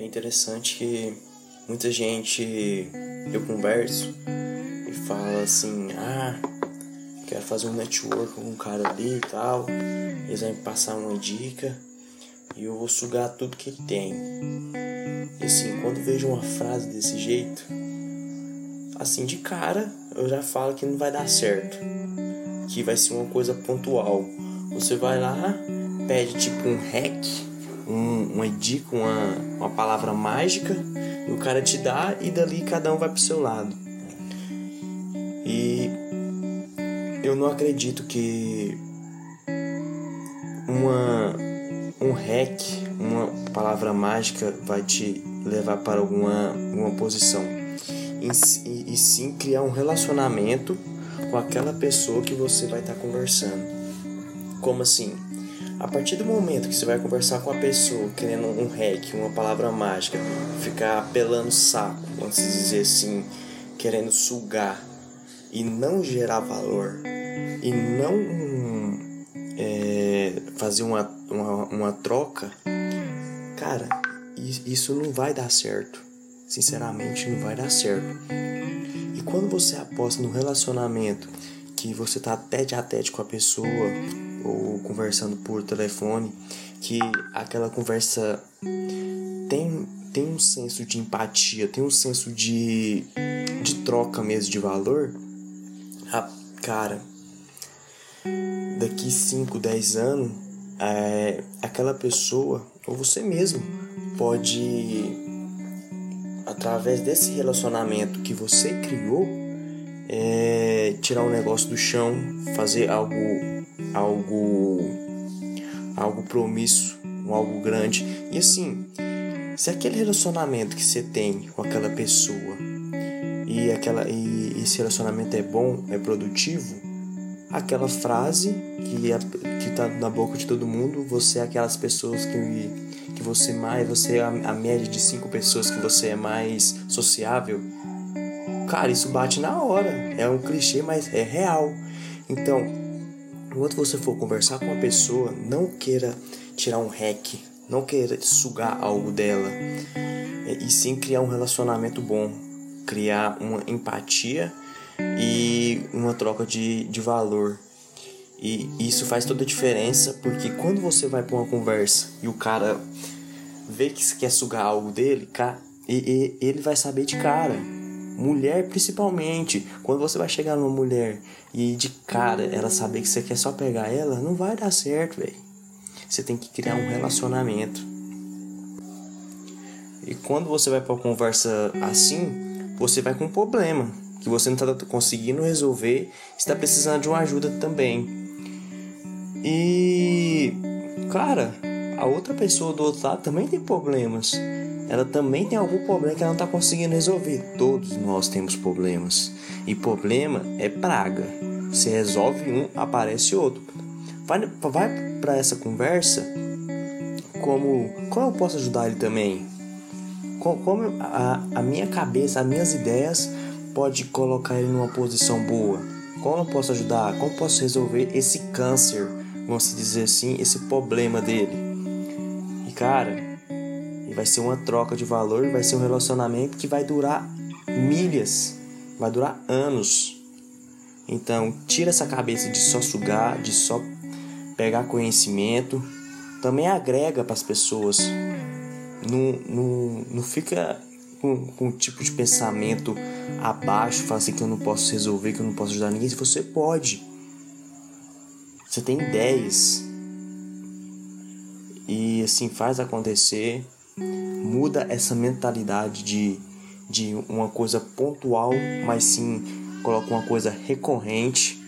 É interessante que muita gente eu converso e fala assim, ah, quero fazer um network com um cara ali e tal, eles vão me passar uma dica e eu vou sugar tudo que ele tem. E assim, quando vejo uma frase desse jeito, assim de cara, eu já falo que não vai dar certo. Que vai ser uma coisa pontual. Você vai lá, pede tipo um hack, um, uma dica, uma, uma palavra mágica, e o cara te dá e dali cada um vai pro seu lado. E eu não acredito que uma um hack, uma palavra mágica vai te levar para alguma, alguma posição. E, e, sim criar um relacionamento com aquela pessoa que você vai estar tá conversando. Como assim? A partir do momento que você vai conversar com a pessoa querendo um hack, uma palavra mágica, ficar apelando saco, vamos dizer assim, querendo sugar e não gerar valor e não é, fazer uma, uma, uma troca, cara, isso não vai dar certo. Sinceramente, não vai dar certo. E quando você aposta no relacionamento que você tá tete a tete com a pessoa ou conversando por telefone, que aquela conversa tem, tem um senso de empatia, tem um senso de, de troca mesmo de valor, a, cara, daqui 5, 10 anos, é, aquela pessoa, ou você mesmo, pode, através desse relacionamento que você criou, é, tirar um negócio do chão, fazer algo, algo, algo promíssoo, algo grande. E assim, se aquele relacionamento que você tem com aquela pessoa e, aquela, e esse relacionamento é bom, é produtivo, aquela frase que, é, que tá na boca de todo mundo, você é aquelas pessoas que, que você mais, você é a, a média de cinco pessoas que você é mais sociável. Cara, isso bate na hora. É um clichê, mas é real. Então, enquanto você for conversar com uma pessoa, não queira tirar um hack, não queira sugar algo dela, é, e sim criar um relacionamento bom, criar uma empatia e uma troca de, de valor. E isso faz toda a diferença, porque quando você vai para uma conversa e o cara vê que quer sugar algo dele, e, ele vai saber de cara. Mulher principalmente, quando você vai chegar numa mulher e de cara ela saber que você quer só pegar ela, não vai dar certo, velho. Você tem que criar um relacionamento. E quando você vai para conversa assim, você vai com um problema que você não está conseguindo resolver, está precisando de uma ajuda também. E, cara, a outra pessoa do outro lado também tem problemas. Ela também tem algum problema que ela não está conseguindo resolver. Todos nós temos problemas. E problema é praga. Você resolve um, aparece outro. Vai, vai para essa conversa como como eu posso ajudar ele também? Como, como a, a minha cabeça, as minhas ideias pode colocar ele numa posição boa? Como eu posso ajudar? Como posso resolver esse câncer, vamos dizer assim, esse problema dele? E cara, vai ser uma troca de valor, vai ser um relacionamento que vai durar milhas, vai durar anos. Então, tira essa cabeça de só sugar, de só pegar conhecimento. Também agrega para as pessoas. Não, não, não fica com, com um tipo de pensamento abaixo, fala assim que eu não posso resolver, que eu não posso ajudar ninguém. Você pode. Você tem ideias. E assim, faz acontecer. Muda essa mentalidade de, de uma coisa pontual, mas sim coloca uma coisa recorrente